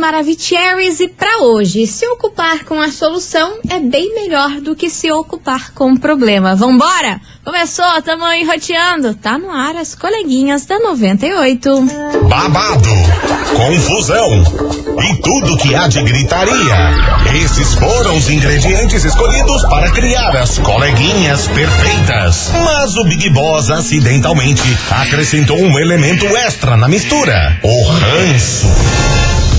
Maravicheries e para hoje, se ocupar com a solução é bem melhor do que se ocupar com o problema. Vambora? Começou, tamo enroteando. Tá no ar as coleguinhas da 98. Babado, confusão e tudo que há de gritaria. Esses foram os ingredientes escolhidos para criar as coleguinhas perfeitas. Mas o Big Boss acidentalmente acrescentou um elemento extra na mistura: o ranço.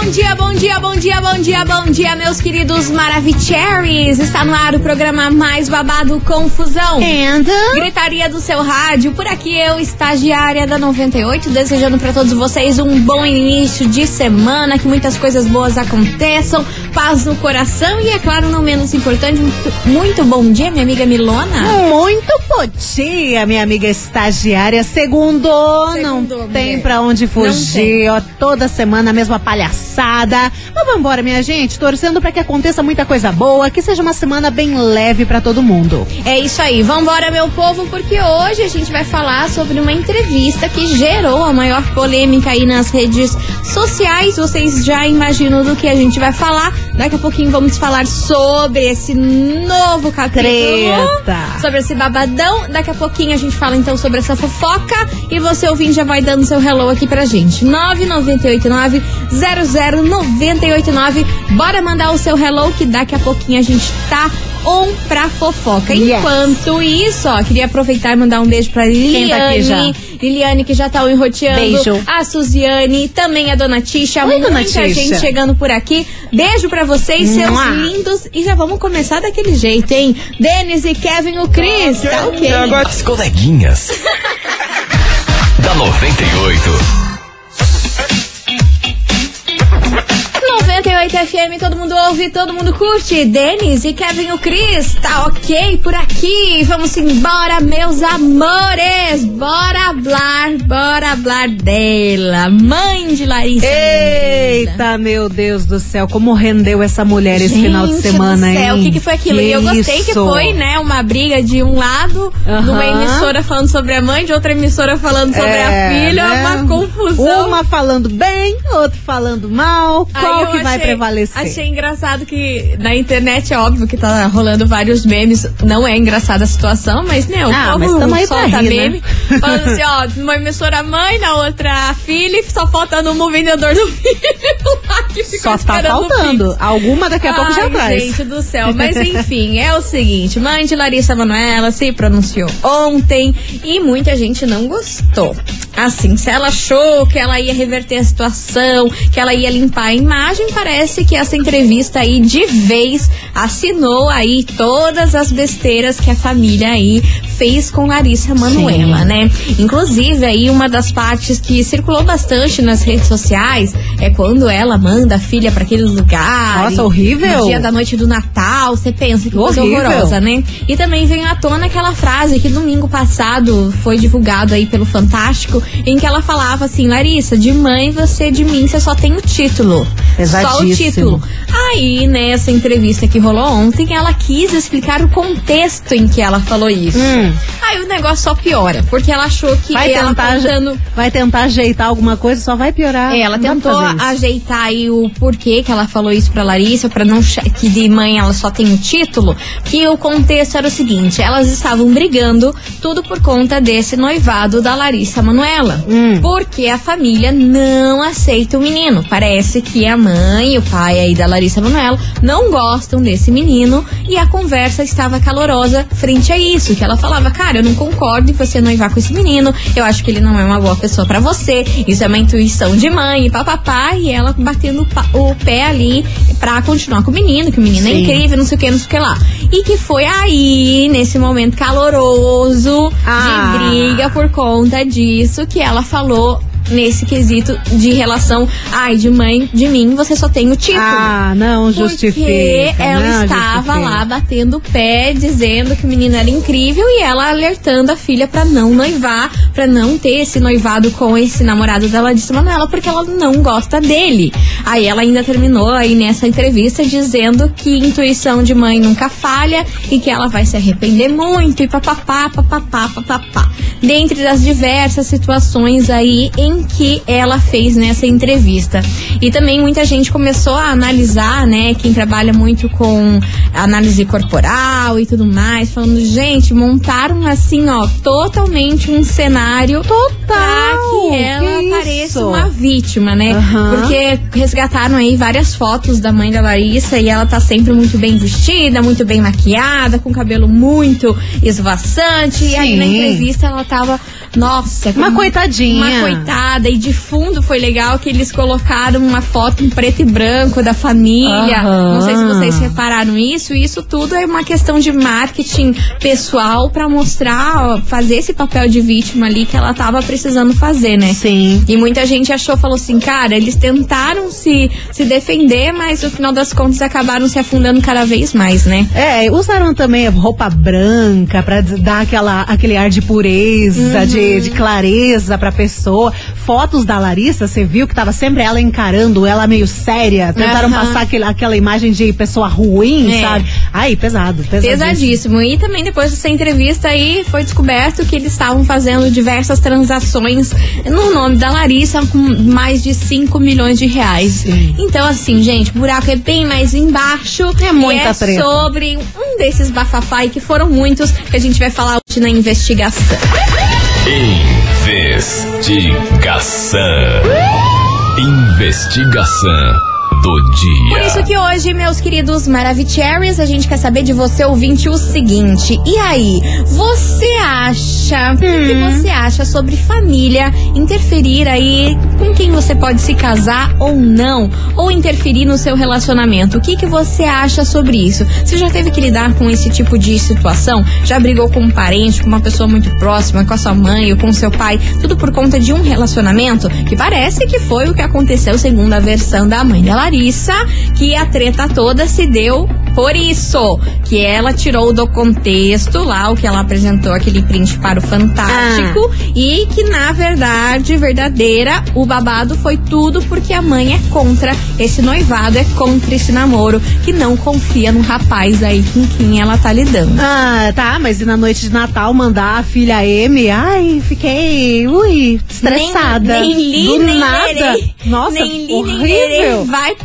Bom dia, bom dia, bom dia, bom dia, bom dia, meus queridos Maravicheries. Está no ar o programa mais babado Confusão. And? Gritaria do seu rádio. Por aqui eu, estagiária da 98, desejando para todos vocês um bom início de semana, que muitas coisas boas aconteçam, paz no coração e, é claro, não menos importante, muito, muito bom dia, minha amiga Milona. Muito bom dia, minha amiga estagiária. Segundo, não Segundo, tem mulher. pra onde Não tem. fugir. Ó, toda semana a mesma palhaçada. Mas vamos embora, minha gente. Torcendo pra que aconteça muita coisa boa, que seja uma semana bem leve pra todo mundo. É isso aí, vambora meu povo, porque hoje a gente vai falar sobre uma entrevista que gerou a maior polêmica aí nas redes sociais. Vocês já imaginam do que a gente vai falar. Daqui a pouquinho vamos falar sobre esse novo capítulo. Treta. Sobre esse babadão. Daqui a pouquinho a gente fala então sobre essa fofoca. E você ouvindo já vai dando seu hello aqui pra gente. 9989 00989. Bora mandar o seu hello que daqui a pouquinho a gente tá on pra fofoca. Yes. Enquanto isso, ó, queria aproveitar e mandar um beijo pra tá aqui já? Liliane. Liliane que já tá enroteando. Beijo. A Suziane, também a Dona Tisha. Oi, muita Dona Tisha. gente chegando por aqui. Beijo pra vocês, seus Mua. lindos. E já vamos começar daquele jeito, hein? Denis e Kevin, o Cris. Tá ok. As coleguinhas. da 98. 98 FM, todo mundo ouve, todo mundo curte. Denis e Kevin o Cris, tá ok por aqui? Vamos embora, meus amores. Bora hablar, bora hablar dela. Mãe de Larissa. Eita, meu Deus do céu, como rendeu essa mulher esse Gente final de semana, do céu, hein? O que, que foi aquilo? e eu gostei que isso? foi, né, uma briga de um lado, de uma emissora falando sobre a mãe, de outra emissora falando sobre É, a filha, né? uma confusão. Uma falando bem, outra falando mal. Qual eu que vai achei- prevalecer? Achei engraçado que na internet é óbvio que tá rolando vários memes. Não é engraçada a situação, mas, né, o Ah, mas tamo aí pra solta rir, meme. né? Falando assim, ó, uma emissora mãe, na outra filha, só faltando um vendedor do filho lá que ficou Só tá faltando. Alguma daqui a pouco já Ai, traz. gente do céu. Mas enfim, é o seguinte: mãe de Larissa Manoela se pronunciou ontem e muita gente não gostou. Assim, se ela achou que ela ia reverter a situação, que ela ia limpar a imagem, parece que essa entrevista aí de vez assinou aí todas as besteiras que a família aí fez com Larissa Manoela, né? Inclusive aí uma das partes que circulou bastante nas redes sociais é quando ela manda a filha para aquele lugar. Nossa, horrível. No dia da noite do Natal, você pensa que coisa horrorosa, né? E também veio à tona aquela frase que domingo passado foi divulgado aí pelo Fantástico, em que ela falava assim, Larissa, de mãe você, de mim, você só tem o título. Só o título. Aí, nessa entrevista que rolou ontem, ela quis explicar o contexto em que ela falou isso. Hum. Aí o negócio só piora, porque ela achou que Vai ela tentar, contando... vai tentar ajeitar alguma coisa, só vai piorar. É, ela tentou ajeitar aí o porquê que ela falou isso pra Larissa, pra não que de mãe ela só tem o título, que o contexto era o seguinte, elas estavam brigando tudo por conta desse noivado da Larissa Manuela. Hum. Porque a família não aceita o menino. Parece que a mãe e o pai aí da Larissa Manuela não gostam desse menino e a conversa estava calorosa frente a isso, que ela falava, cara, eu não concordo em você noivar com esse menino, eu acho que ele não é uma boa pessoa pra você, isso é uma intuição de mãe e papapá, e ela batendo o pé ali pra continuar com o menino, que o menino é Sim. incrível, não sei o que, não sei o que lá. E que foi aí, nesse momento caloroso Ah. de briga por conta disso, que ela falou nesse quesito de relação, ai, de mãe, de mim, você só tem o título. Ah, não justifica. Porque ela não estava justifica. lá batendo o pé, dizendo que o menino era incrível e ela alertando a filha pra não noivar, pra não ter esse noivado com esse namorado dela disse Manuela, porque ela não gosta dele. Aí ela ainda terminou aí nessa entrevista dizendo que intuição de mãe nunca falha e que ela vai se arrepender muito e papapá, papapá, papapá. Dentre das diversas situações aí em que ela fez nessa entrevista. E também muita gente começou a analisar, né, quem trabalha muito com análise corporal e tudo mais, falando, gente, montaram assim, ó, totalmente um cenário pra que ela que pareça uma vítima, né? Aham. Porque resgataram aí várias fotos da mãe da Larissa e ela tá sempre muito bem vestida, muito bem maquiada, com cabelo muito esvoaçante. E aí na entrevista ela tava, nossa, Uma coitadinha. uma coitada. E de fundo foi legal que eles colocaram uma foto em preto e branco da família. Aham. Não sei se vocês repararam isso. E isso tudo é uma questão de marketing pessoal pra mostrar, fazer esse papel de vítima ali que ela tava precisando fazer, né? Sim. E muita gente achou, falou assim, cara, eles tentaram se, se defender, mas no final das contas acabaram se afundando cada vez mais, né? É, usaram também roupa branca pra d- dar aquela, aquele ar de pureza, Uhum. de, de clareza pra pessoa. Fotos da Larissa, você viu que tava sempre ela encarando, ela meio séria. Tentaram Aham. passar aquele, aquela imagem de pessoa ruim, É. sabe? Ai, pesado, pesadíssimo. Pesadíssimo. E também depois dessa entrevista aí foi descoberto que eles estavam fazendo diversas transações no nome da Larissa com mais de 5 milhões de reais. Sim. Então, assim, gente, o buraco é bem mais embaixo. É muita e é treta. sobre um desses bafafá e que foram muitos que a gente vai falar hoje na investigação. Investigação. Investigação do dia. Por isso que hoje, meus queridos Maravicheries, a gente quer saber de você, ouvinte, o seguinte. E aí, você acha, o que você acha sobre família interferir aí com quem você pode se casar ou não? Ou interferir no seu relacionamento? O que, que você acha sobre isso? Você já teve que lidar com esse tipo de situação? Já brigou com um parente, com uma pessoa muito próxima, com a sua mãe ou com o seu pai? Tudo por conta de um relacionamento que parece que foi o que aconteceu segundo a versão da mãe da Larissa, que a treta toda se deu por isso, que ela tirou do contexto lá o que ela apresentou aquele print para o Fantástico e que na verdade verdadeira o babado foi tudo porque a mãe é contra esse noivado, é contra esse namoro, que não confia no rapaz aí com quem ela tá lidando. Ah, tá, mas e na noite de Natal mandar a filha M? Ai, fiquei, ui, estressada. Nem, nem li, Do nem nada. lerei. Nossa, nem li, horrível. nem lerei. Vai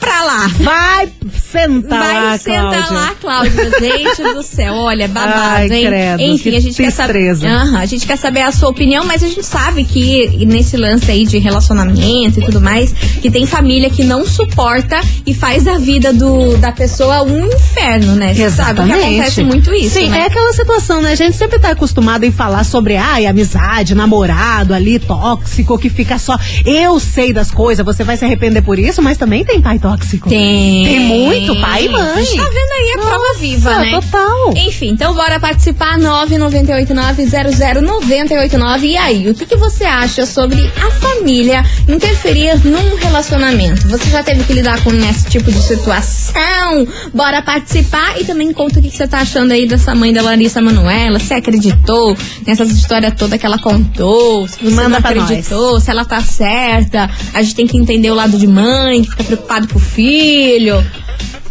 pra lá. Vai sentar Vai lá, sentar Cláudia. lá, Cláudia. Gente do céu, olha, babado, Ai, hein? credo, Enfim, a gente quer saber. a gente quer saber a sua opinião, mas a gente sabe que nesse lance aí de relacionamento e tudo mais, que tem família que não suporta e faz da vida do, da pessoa um inferno, né? Você sabe que acontece muito isso. Sim, né? é aquela situação, né? A gente sempre tá acostumado em falar sobre, ai, amizade, namorado ali, tóxico, que fica só. Eu sei das coisas, você vai se arrepender por isso, mas também tem pai tóxico. Tem. Tem muito, pai e mãe. A gente tá vendo aí a prova Nossa, viva, né? total. Enfim, então bora participar 998900989. E aí, o que, que você acha sobre a família interferir num relacionamento? Você já teve que lidar com esse tipo de situação? Bora participar e também conta o que, que você tá achando aí dessa mãe da Larissa Manoela. Se acreditou nessas histórias toda que ela contou? Se você Manda não acreditou, se ela tá certa. A gente tem que entender o lado de mãe, que fica preocupado com o filho.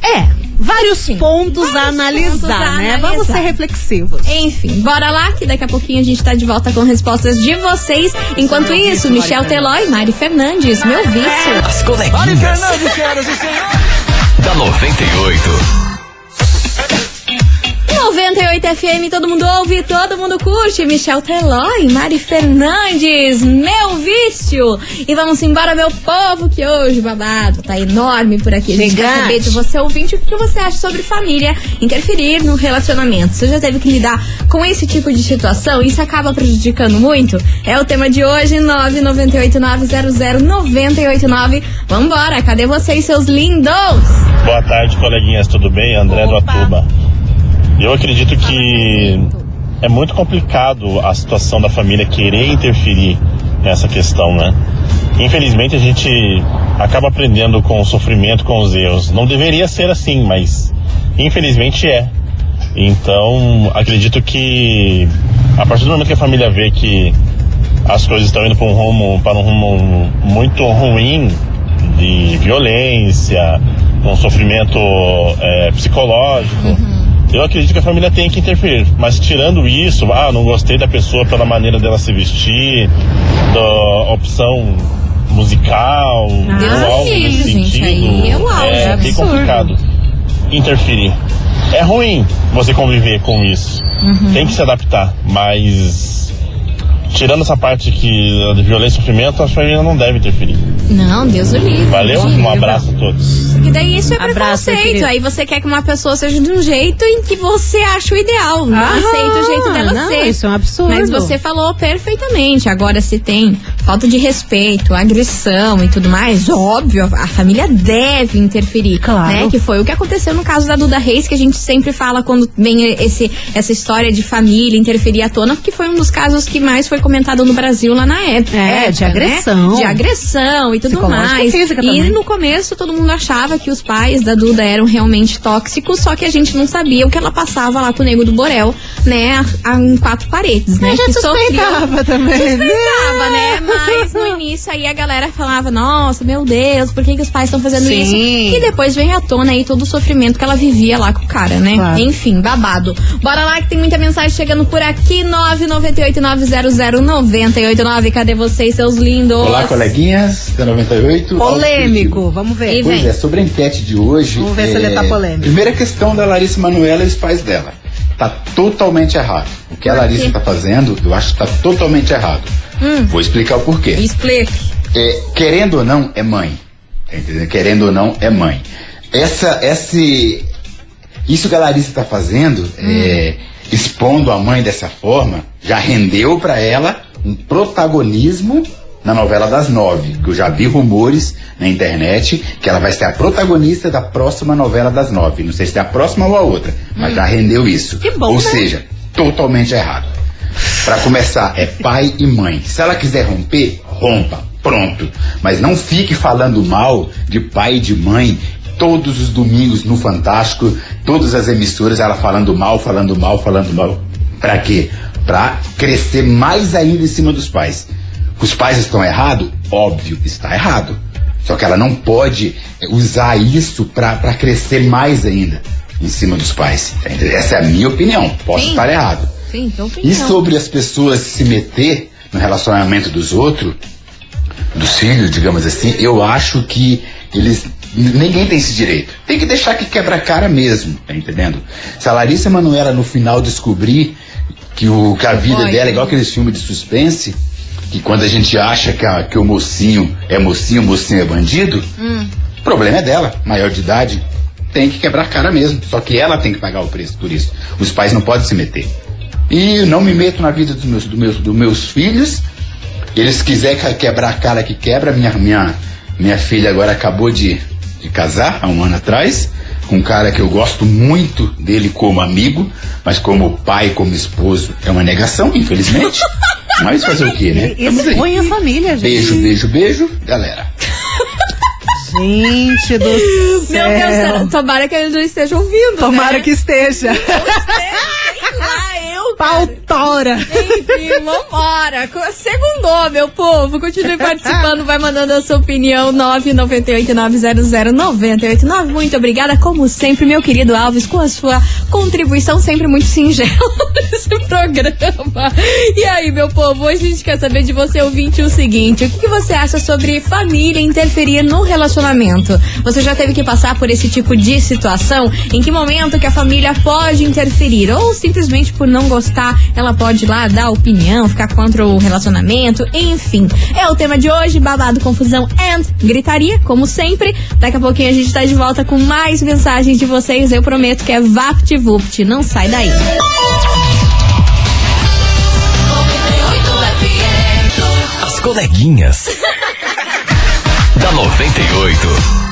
É, vários Enfim, pontos a vários analisar, pontos a né? analisar. Vamos ser reflexivos. Enfim, bora lá que daqui a pouquinho a gente tá de volta com respostas de vocês. Enquanto isso, Michel Teló e Mari Fernandes, meu vício. As coleguinhas. Da 98. 98 FM, todo mundo ouve, todo mundo curte. Michel Teló e Mari Fernandes, meu vício. E vamos embora, meu povo, que hoje o babado tá enorme por aqui. A gente quer saber de você, ouvinte, o que você acha sobre família interferir no relacionamento. Você já teve que lidar com esse tipo de situação? Isso acaba prejudicando muito? É o tema de hoje, 998900989. Vambora, cadê vocês, seus lindos? Boa tarde, coleguinhas, tudo bem? André do Opa. Atuba. Eu acredito que é muito complicado a situação da família querer interferir nessa questão, né? Infelizmente a gente acaba aprendendo com o sofrimento, com os erros. Não deveria ser assim, mas infelizmente é. Então, acredito que a partir do momento que a família vê que as coisas estão indo para um rumo, para um rumo muito ruim de violência, um sofrimento é, psicológico, eu acredito que a família tem que interferir. Mas tirando isso, ah, não gostei da pessoa pela maneira dela se vestir, da opção musical, ou algo me nesse gente, sentido, aí é auge, é bem complicado interferir. É ruim você conviver com isso. Uhum. Tem que se adaptar, mas tirando essa parte que de violência e sofrimento, a família não deve interferir. Não, Deus o livre. Valeu? Um abraço a todos. E daí isso é Abraço, preconceito. querido. Aí você quer que uma pessoa seja de um jeito em que você acha o ideal. Não Aham, aceita o jeito dela não, ser. isso é um absurdo. Mas você falou perfeitamente. Agora, se tem falta de respeito, agressão e tudo mais, óbvio, a família deve interferir. Claro. Né? Que foi o que aconteceu no caso da Duda Reis, que a gente sempre fala quando vem esse, essa história de família interferir à tona, porque foi um dos casos que mais foi comentado no Brasil lá na época. É, de né? agressão. De agressão e tudo e mais. e também. no começo todo mundo achava que os pais da Duda eram realmente tóxicos, só que a gente não sabia o que ela passava lá com o nego do Borel, né, a- em quatro paredes, né? Eu já que sofria- suspeitava também. Suspeitava, né? Mas no início aí a galera falava, nossa, meu Deus, por que, que os pais estão fazendo Sim. isso? E depois vem à tona aí todo o sofrimento que ela vivia lá com o cara, né? Claro. Enfim, babado. Bora lá que tem muita mensagem chegando por aqui, 998-900-989. Cadê vocês, seus lindos? Olá, coleguinhas da 98. Polêmico, vamos ver. Pois é, sobre a enquete de hoje. Vamos ver se é, ele tá polêmico. Primeira questão da Larissa Manoela e os pais dela. Tá totalmente errado. O que a Larissa quê? tá fazendo, eu acho que tá totalmente errado. Hum. Vou explicar o porquê. Explique. É, querendo ou não, é mãe. Tá entendendo? Querendo ou não, é mãe. Essa, esse, isso que a Larissa tá fazendo, é, expondo a mãe dessa forma, já rendeu para ela um protagonismo na novela das nove. Que eu já vi rumores na internet que ela vai ser a protagonista da próxima novela das nove. Não sei se é a próxima ou a outra, mas já rendeu isso. Que bom, ou né? seja, totalmente errado. Pra começar, é pai e mãe. Se ela quiser romper, rompa. Pronto. Mas não fique falando mal de pai e de mãe todos os domingos no Fantástico, todas as emissoras, ela falando mal, falando mal, falando mal. Pra quê? Pra crescer mais ainda em cima dos pais. Os pais estão errados? Óbvio, está errado. Só que ela não pode usar isso pra pra crescer mais ainda em cima dos pais. Essa é a minha opinião. Posso Sim. estar errado. Sim, então E sobre as pessoas se meter no relacionamento dos outros, dos filhos, digamos assim, eu acho que eles. Ninguém tem esse direito. Tem que deixar que quebra a cara mesmo, tá entendendo? Se a Larissa Manoela no final descobrir que, o, que a vida Oi. dela é igual aqueles filmes de suspense, que quando a gente acha que, a- que o mocinho é mocinho, o mocinho é bandido, o problema é dela, maior de idade. Tem que quebrar a cara mesmo. Só que ela tem que pagar o preço por isso. Os pais não podem se meter. E eu não me meto na vida dos meus, do meus, dos meus filhos. Eles quiserem que- quebrar a cara que quebra. Minha, minha, minha filha agora acabou de, de casar há um ano atrás. Com um cara que eu gosto muito dele como amigo, mas como pai, como esposo, é uma negação, infelizmente. mas fazer o quê, né? Expõe a família, gente. Beijo, beijo, beijo, galera. Gente do Meu céu. Deus, tomara que eles não estejam ouvindo. Tomara né? que esteja. Sei lá, Pautora. Enfim, vambora. Segundou, meu povo. Continue participando, vai mandando a sua opinião. 998-900-989. Muito obrigada, como sempre, meu querido Alves, com a sua contribuição sempre muito singela nesse programa. E aí, meu povo, hoje a gente quer saber de você, ouvinte, o seguinte: o que, que você acha sobre família interferir no relacionamento? Você já teve que passar por esse tipo de situação? Em que momento que a família pode interferir? Ou simplesmente por não gostar, ela pode ir lá dar opinião, ficar contra o relacionamento, enfim. É o tema de hoje, babado, confusão and gritaria, como sempre. Daqui a pouquinho a gente tá de volta com mais mensagens de vocês. Eu prometo que é VaptVupt. Não sai daí. As coleguinhas. da 98.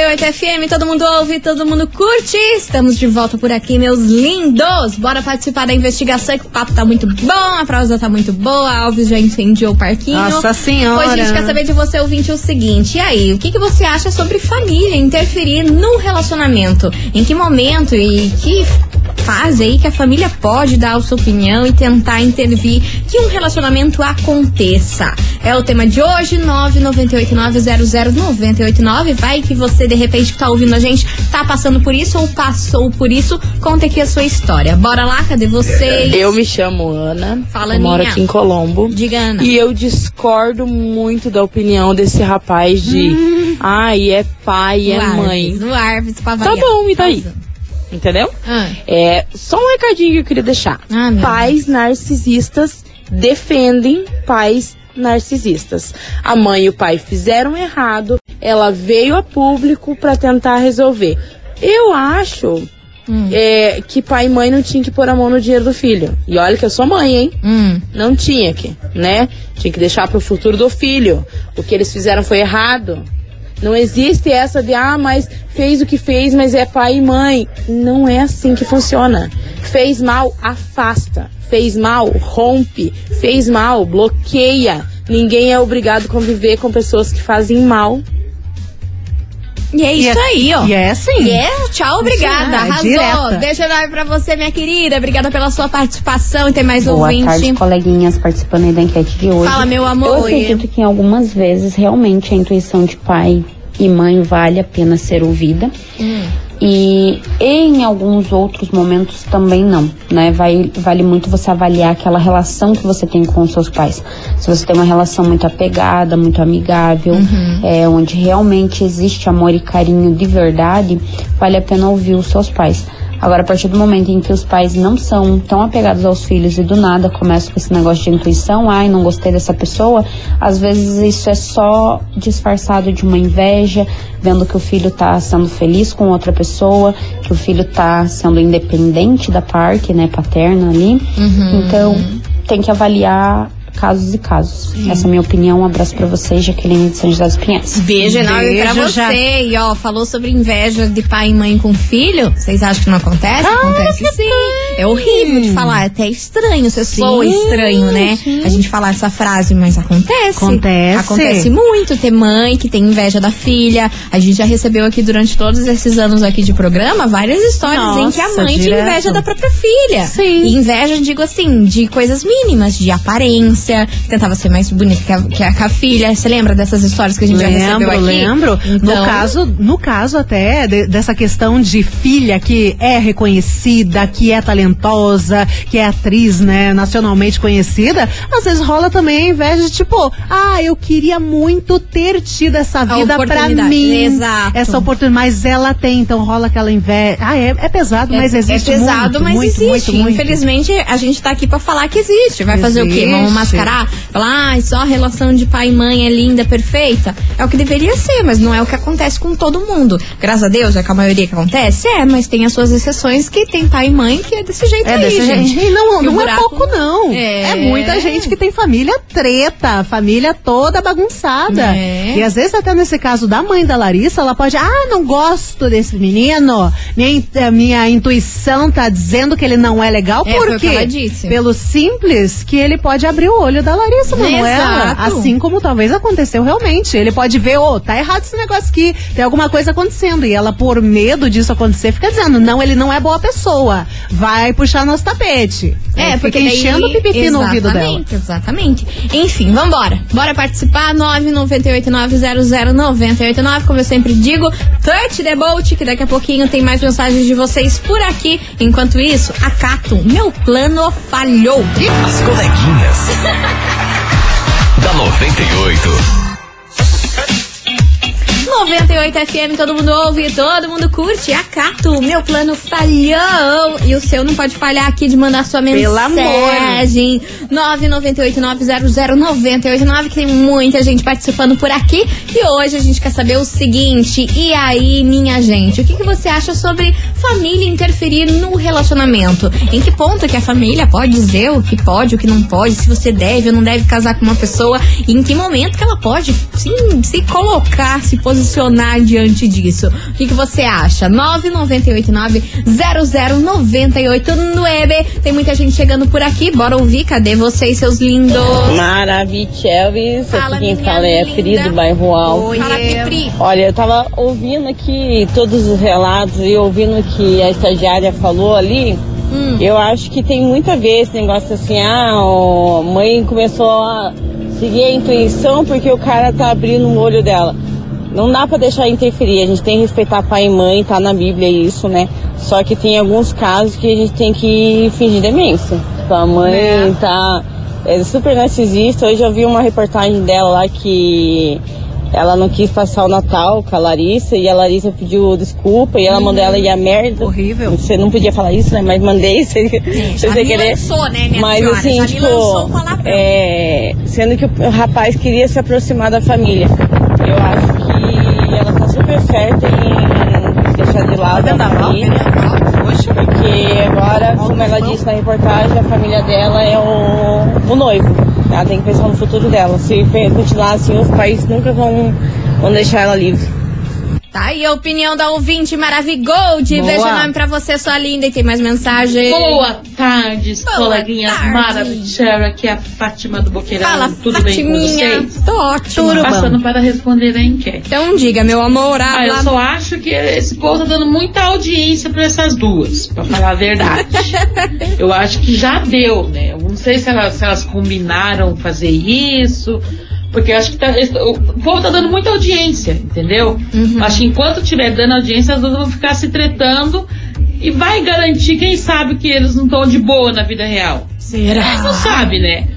98 FM, todo mundo ouve, todo mundo curte. Estamos de volta por aqui, meus lindos. Bora participar da investigação, que o papo tá muito bom, a prosa tá muito boa, a Alves já incendiou o parquinho. Nossa senhora. Hoje a gente quer saber de você, ouvinte, o seguinte. E aí, o que, que você acha sobre família interferir no relacionamento? Em que momento e que fase aí que a família pode dar a sua opinião e tentar intervir que um relacionamento aconteça? É o tema de hoje, 998900989. Vai que você, de repente, que tá ouvindo a gente, tá passando por isso ou passou por isso. Conta aqui a sua história. Bora lá, cadê vocês? Eu me chamo Ana. Fala, eu moro aqui em Colombo. Diga, Ana. E eu discordo muito da opinião desse rapaz de ai, é pai, é Arves, mãe. No Arves, pra Tá variar. bom, e daí? Causa. Entendeu? Ah. É só um recadinho que eu queria deixar. Ah, Pais narcisistas defendem pais narcisistas. A mãe e o pai fizeram errado, ela veio a público para tentar resolver. Eu acho Hum. é, que pai e mãe não tinham que pôr a mão no dinheiro do filho. E olha que eu sou mãe, hein? Hum. Não tinha que, né? Tinha que deixar pro futuro do filho. O que eles fizeram foi errado. Não existe essa de, ah, mas fez o que fez, mas é pai e mãe. Não é assim que funciona. Fez mal, afasta. Fez mal, rompe. Fez mal, bloqueia. Ninguém é obrigado a conviver com pessoas que fazem mal. E é isso E é- aí, ó. E é assim. E é, tchau, obrigada. é, Arrasou. direta. Beijo enorme pra você, minha querida. Obrigada pela sua participação. E tem mais Boa ouvinte. tarde, coleguinhas participando aí da enquete de hoje. Fala, meu Eu amor. acredito que em algumas vezes realmente a intuição de pai e mãe vale a pena ser ouvida. Hum. E em alguns outros momentos também não, né? Vai, vale muito você avaliar aquela relação que você tem com os seus pais. Se você tem uma relação muito apegada, muito amigável, Uhum. é, onde realmente existe amor e carinho de verdade, vale a pena ouvir os seus pais. Agora, a partir do momento em que os pais não são tão apegados aos filhos e do nada começam com esse negócio de intuição, ai, não gostei dessa pessoa, às vezes isso é só disfarçado de uma inveja, vendo que o filho tá sendo feliz com outra pessoa, que o filho tá sendo independente da parte, né, paterna ali. Então, tem que avaliar casos e casos. Essa é a minha opinião. Um abraço pra vocês, Jaqueline de São José dos Pinhais. Beijo enorme pra Beijo, você. já. E ó, falou sobre inveja de pai e mãe com filho. Vocês acham que não acontece? acontece sim. É horrível de falar, é até estranho. Você soa estranho, né? A gente falar essa frase, mas acontece. Acontece. Acontece muito ter mãe que tem inveja da filha. A gente já recebeu aqui durante todos esses anos aqui de programa várias histórias em que a Nossa, mãe tinha direto. inveja da própria filha. Sim. E inveja, digo assim, de coisas mínimas, de aparência. Tentava ser mais bonita que a, que a- que a filha. Você lembra dessas histórias que a gente já recebeu Lembro, aqui? lembro. Então, No caso, no caso até de- dessa questão de filha que é reconhecida, que é talentosa, que é atriz, né, nacionalmente conhecida, às vezes rola também a inveja de tipo, ah, eu queria muito ter tido essa vida pra mim. exato. Essa oportunidade, mas ela tem, então rola aquela inveja. Ah, é, é pesado, mas é, existe é pesado, muito, mas muito, existe. muito. Infelizmente, a gente tá aqui pra falar que existe. Vai fazer o quê? Existe. Mascarar? Falar, ah, só a relação de pai e mãe é linda, perfeita? É o que deveria ser, mas não é o que acontece com todo mundo. Graças a Deus, é com a maioria que acontece? É, mas tem as suas exceções que tem pai e mãe que é desse jeito É aí, desse gente. jeito. E não, não é buraco- pouco, não. É. É. muita gente que tem família treta, família toda bagunçada. É. E às vezes, até nesse caso da mãe da Larissa, ela pode, ah, não gosto desse menino. Minha, in- a minha intuição tá dizendo que ele não é legal. É, Por foi o que quê? ela disse. Pelo simples que ele pode abrir o olho da Larissa, Manoela. Exato. Assim como talvez aconteceu realmente. Ele pode ver, ô, tá errado esse negócio aqui, tem alguma coisa acontecendo. E ela, por medo disso acontecer, fica dizendo, não, ele não é boa pessoa. Vai puxar nosso tapete. É, Aí porque fica daí... enchendo o pipipi no ouvido dela. Exatamente, Exatamente. Enfim, vambora. Bora participar. 998900989. Como eu sempre digo, touch the boat, que daqui a pouquinho tem mais mensagens de vocês por aqui. Enquanto isso, acato. Meu plano falhou. As coleguinhas. da 98. 98 FM, todo mundo ouve, todo mundo curte. Acato, meu plano falhou. E o seu não pode falhar aqui de mandar sua Pelo mensagem. 998900989, que tem muita gente participando por aqui. E hoje a gente quer saber o seguinte: e aí, minha gente, o que, que você acha sobre família interferir no relacionamento. Em que ponto que a família pode dizer o que pode, o que não pode, se você deve ou não deve casar com uma pessoa, e em que momento que ela pode sim, se colocar, se posicionar diante disso. O que, que você acha? 998900989. Tem muita gente chegando por aqui. Bora ouvir. Cadê vocês, seus lindos? Maravilhelvis, Fala, aqui quem fala é Pri do bairro Alto. Fala, Pipri. Olha, eu tava ouvindo aqui todos os relatos e ouvindo o que a estagiária falou ali. Hum. Eu acho que tem muito a ver esse negócio assim, ah, a mãe começou a seguir a intuição porque o cara tá abrindo o olho dela. Não dá pra deixar interferir, a gente tem que respeitar pai e mãe, tá na Bíblia isso, né? Só que tem alguns casos que a gente tem que fingir demência. Tipo, a mãe É. tá é, super narcisista. Hoje eu vi uma reportagem dela lá que ela não quis passar o Natal com a Larissa e a Larissa pediu desculpa e ela mandou ela ir a merda. Horrível. Você não podia falar isso, né? Mas mandei sem, sem Já você querer. lançou, né, minha Mas senhora? assim, tipo, é, sendo que o rapaz queria se aproximar da família. Eu acho que ela tá super certa em deixar de lado a família. Porque agora, como ela disse na reportagem, a família dela é o, o noivo. Ela tem que pensar no futuro dela. Se continuar assim, os pais nunca vão, vão deixar ela livre. Tá aí a opinião da ouvinte Maravigold. Boa. Beijo enorme pra você, sua linda. E tem mais mensagem. Boa tarde, Boa coleguinhas maravilhosas. Aqui é a Fátima do Boqueirão. Fala, Tudo bem com Fatiminha. vocês? Tô ótimo. Passando para responder a enquete. Então diga, meu amor. Ah, eu só acho que esse povo tá dando muita audiência pra essas duas, pra falar a verdade. eu acho que já deu, né? Não sei se elas, se elas combinaram fazer isso, porque eu acho que tá- o povo tá dando muita audiência, entendeu? Acho que enquanto tiver dando audiência, as duas vão ficar se tretando e vai garantir, quem sabe, que eles não estão de boa na vida real. Será? Não sabe, né?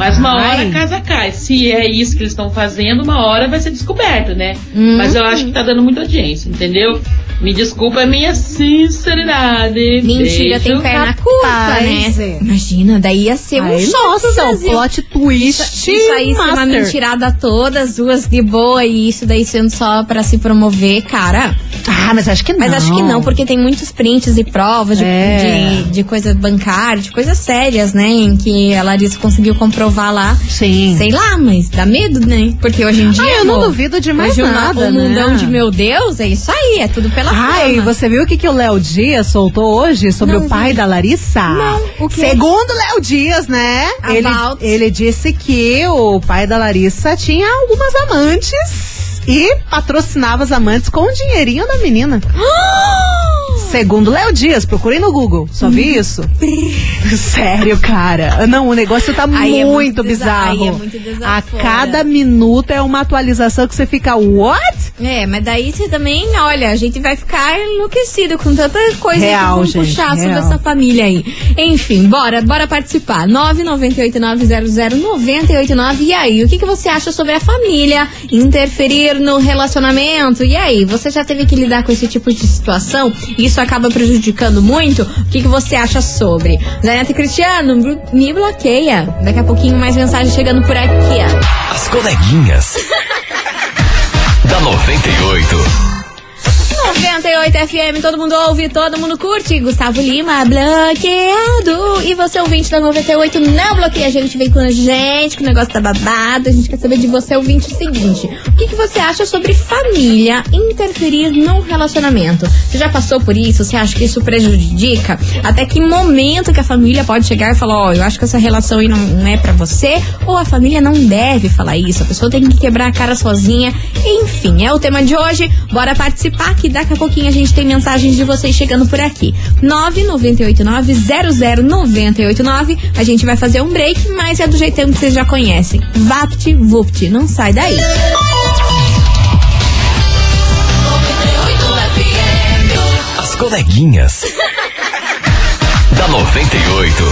Mas uma Ai. hora a casa cai. Se é isso que eles estão fazendo, uma hora vai ser descoberto, né? Hum. Mas eu acho que tá dando muita audiência, entendeu? Me desculpa a minha sinceridade. Mentira, Beijo. tem perna curta, né? Imagina, daí ia ser um Ai, choque nossa, Brasil. plot twist. Isso, isso aí ser uma mentirada toda, as duas de boa, e isso daí sendo só pra se promover, cara. Ah, mas acho que não. Mas acho que não, porque tem muitos prints e provas de, É. de, de coisa bancária, de coisas sérias, né? Em que a Larissa conseguiu comprovar lá. Sim. Sei lá, mas dá medo, né? Porque hoje em dia. Ah, eu não amor, duvido de mais hoje nada, O mundão né? de meu Deus, é isso aí, é tudo pela Ai, fama. você viu o que, que o Léo Dias soltou hoje sobre Não o pai vi. da Larissa? Não, o quê? Segundo Léo Dias, né? Ele, ele disse que o pai da Larissa tinha algumas amantes e patrocinava as amantes com o dinheirinho da menina. Segundo Léo Dias, procurei no Google, só Hum. vi isso. Sério, cara. Não, o negócio tá Aí é muito, bizarro. aí é muito A desaforo. cada minuto é uma atualização que você fica, what? É, mas daí você também, olha, a gente vai ficar enlouquecido com tanta coisa Real, que vão gente, puxar sobre essa família aí. Enfim, bora, bora participar. 998900989. E aí, o que, que você acha sobre a família interferir no relacionamento? E aí, você já teve que lidar com esse tipo de situação? E acaba prejudicando muito? O que, que você acha sobre? Zaneta e Cristiano, me bloqueia. Daqui a pouquinho mais mensagem chegando por aqui. As coleguinhas. da 98. 98 FM, todo mundo ouve, todo mundo curte. Gustavo Lima, bloqueado. E você, ouvinte da 98, não bloqueia a gente, vem com a gente, que o negócio tá babado. A gente quer saber de você, ouvinte, o seguinte: o que, que você acha sobre família interferir num relacionamento? Você já passou por isso? Você acha que isso prejudica? Até que momento que a família pode chegar e falar: Ó, eu acho que essa relação aí não, não é pra você? Ou a família não deve falar isso? A pessoa tem que quebrar a cara sozinha. Enfim, é o tema de hoje. Bora participar que daqui a pouquinho a gente tem mensagens de vocês chegando por aqui. 998900989. A gente vai fazer um break, mas é do jeitão que vocês já conhecem. Vapt Vupt, não sai daí. As coleguinhas. da 98.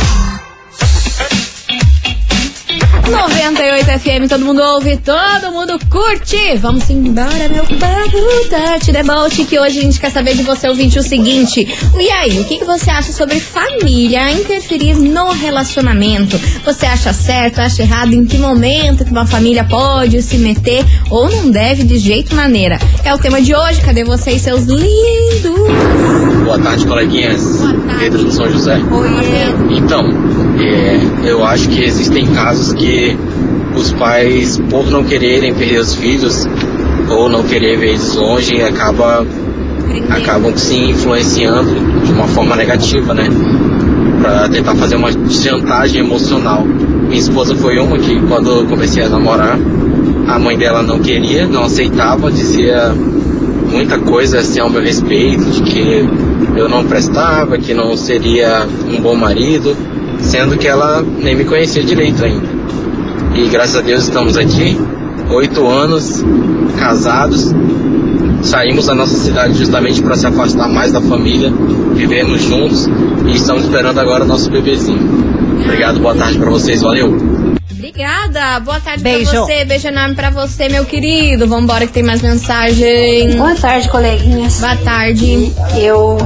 98 FM, todo mundo ouve, todo mundo curte. Vamos embora, meu povo, Tati Debote, que hoje a gente quer saber de você, ouvinte, o seguinte. E aí, o que, que você acha sobre família interferir no relacionamento? Você acha certo, acha errado? Em que momento que uma família pode se meter ou não deve de jeito maneira? É o tema de hoje, cadê vocês, seus lindos? Boa tarde, coleguinhas. Boa tarde. Pedro do São José. Oi. Então, é, eu acho que existem casos que os pais, por não quererem perder os filhos ou não querer ver eles longe, acaba, acabam se influenciando de uma forma negativa, né? Pra tentar fazer uma chantagem emocional. Minha esposa foi uma que, quando eu comecei a namorar, a mãe dela não queria, não aceitava, dizia muita coisa assim ao meu respeito, de que eu não prestava, que não seria um bom marido, sendo que ela nem me conhecia direito ainda. E graças a Deus estamos aqui, oito anos, casados, saímos da nossa cidade justamente para se afastar mais da família, vivermos juntos e estamos esperando agora o nosso bebezinho. Obrigado, boa tarde para vocês, valeu! Obrigada, boa tarde Beijo. pra você, beijo enorme pra você, meu querido. Vambora que tem mais mensagem. Boa tarde, coleguinhas. Boa tarde. Eu,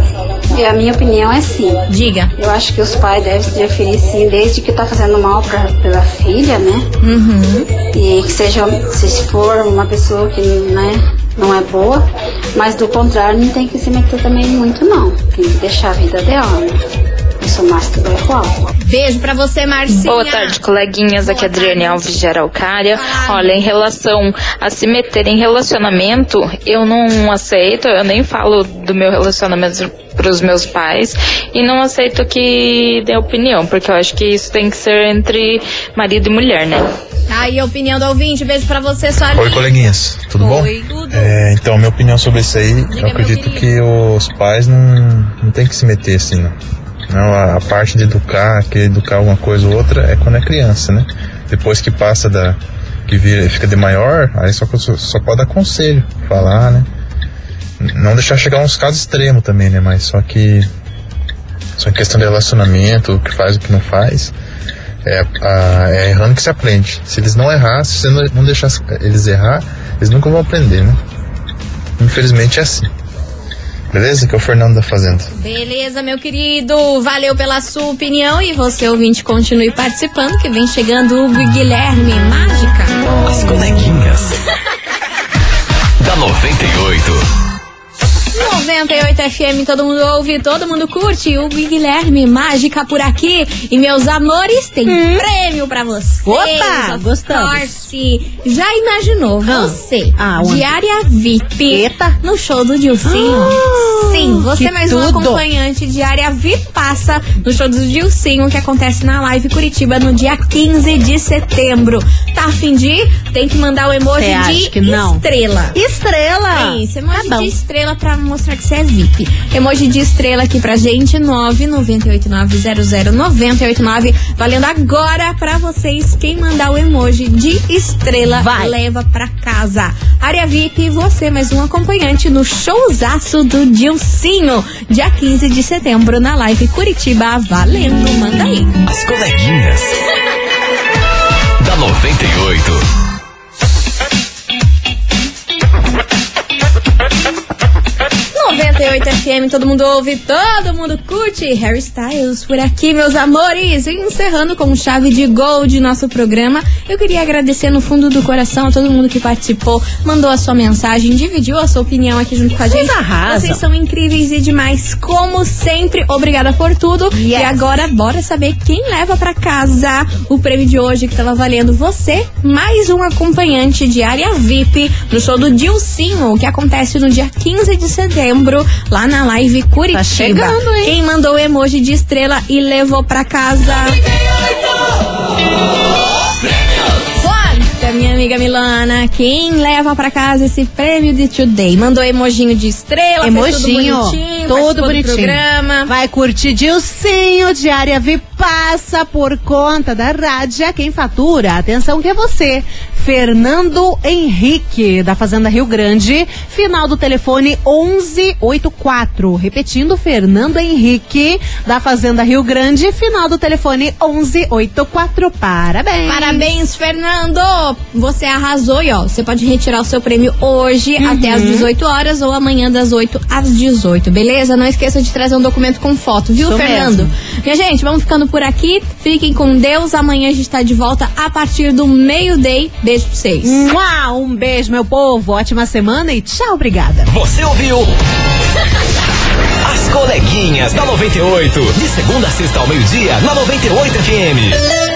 e a minha opinião é sim. Diga. Eu acho que os pais devem se definir sim, desde que tá fazendo mal pra, pela filha, né? Uhum. E que seja, se for uma pessoa que, né, não é boa, mas do contrário, não tem que se meter também muito, não. Tem que deixar a vida dela, né? Isso mais que vai igual. Beijo pra você, Marcinha. Boa tarde, coleguinhas. Aqui é Adriane Alves de Araucária. Olha, em relação a se meter em relacionamento, eu não aceito, eu nem falo do meu relacionamento pros meus pais e não aceito que dê opinião, porque eu acho que isso tem que ser entre marido e mulher, né? Tá aí a opinião do ouvinte. Beijo pra você, sua Oi, coleguinhas, tudo bom? Oi, tudo. É, então, minha opinião sobre isso aí, eu acredito que os pais não, não tem que se meter assim, não. A, parte de educar, que educar uma coisa ou outra é quando é criança, né? Depois que passa da. que vira, fica de maior, aí só, só, pode dar conselho, falar, né? Não deixar chegar a uns casos extremos também, né? Mas só que. Só em questão de relacionamento, o que faz, o que não faz. É, a- é errando que se aprende. Se eles não errar, se você não deixar eles errar, eles nunca vão aprender, né? Infelizmente é assim. Beleza? Que é o Fernando da Fazenda. Beleza, meu querido. Valeu pela sua opinião e você, ouvinte, continue participando, que vem chegando o Guilherme Mágica. As coleguinhas. da 98. 98 FM, todo mundo ouve, todo mundo curte. O Guilherme Mágica por aqui. E meus amores, tem prêmio pra você. Hum. Opa, gostamos. Torce. Já imaginou Ah. você, Ah, diária VIP, Eita. no show do Dilcinho? Ah, Sim, você que mais um tudo. acompanhante diária VIP passa no show do Dilcinho, que acontece na Live Curitiba no dia 15 de setembro. Tá a fim de ir? Tem que mandar o emoji Cê de estrela. Estrela! Isso, emoji Tá de estrela pra mostrar que você é VIP. Emoji de estrela aqui pra gente, 998900989. Valendo agora pra vocês. Quem mandar o emoji de estrela Vai. leva pra casa. Área VIP, você mais um acompanhante no showzaço do Dilcinho. Dia 15 de setembro na live Curitiba. Valendo, manda aí. As coleguinhas. da 98. FM, todo mundo ouve, todo mundo curte. Harry Styles por aqui, meus amores. E Encerrando com chave de gol de nosso programa. Eu queria agradecer no fundo do coração a todo mundo que participou, mandou a sua mensagem, dividiu a sua opinião aqui junto com a gente. arrasam. Vocês são incríveis e demais, como sempre. Obrigada por tudo. E agora, bora saber quem leva pra casa o prêmio de hoje que tava valendo você, mais um acompanhante de área VIP no show do Dilcinho, que acontece no dia 15 de setembro, lá na live Curitiba. Tá chegando, hein? Quem mandou o emoji de estrela e levou pra casa? Conta, minha amiga Milana, quem leva pra casa esse prêmio de Today? Mandou emojinho de estrela, Emojinho, tudo bonitinho, tudo participou do bonitinho. programa. Vai curtir Dilcinho, diária VIP passa por conta da Rádia Quem Fatura. Atenção que é você. Fernando Henrique, da Fazenda Rio Grande, final do telefone 1184. Repetindo, Fernando Henrique, da Fazenda Rio Grande, final do telefone 1184. Parabéns! Parabéns, Fernando! Você arrasou e ó, você pode retirar o seu prêmio hoje Uhum. até às 18 horas ou amanhã das 8 às 18, beleza? Não esqueça de trazer um documento com foto, viu, Isso Fernando? mesmo. Minha gente, vamos ficando por aqui. Fiquem com Deus. Amanhã a gente tá de volta a partir do meio-day. Beijo pra vocês. Mua, Um beijo, meu povo. Ótima semana e tchau, obrigada. Você ouviu? As coleguinhas da 98. De segunda a sexta ao meio-dia, na 98 FM.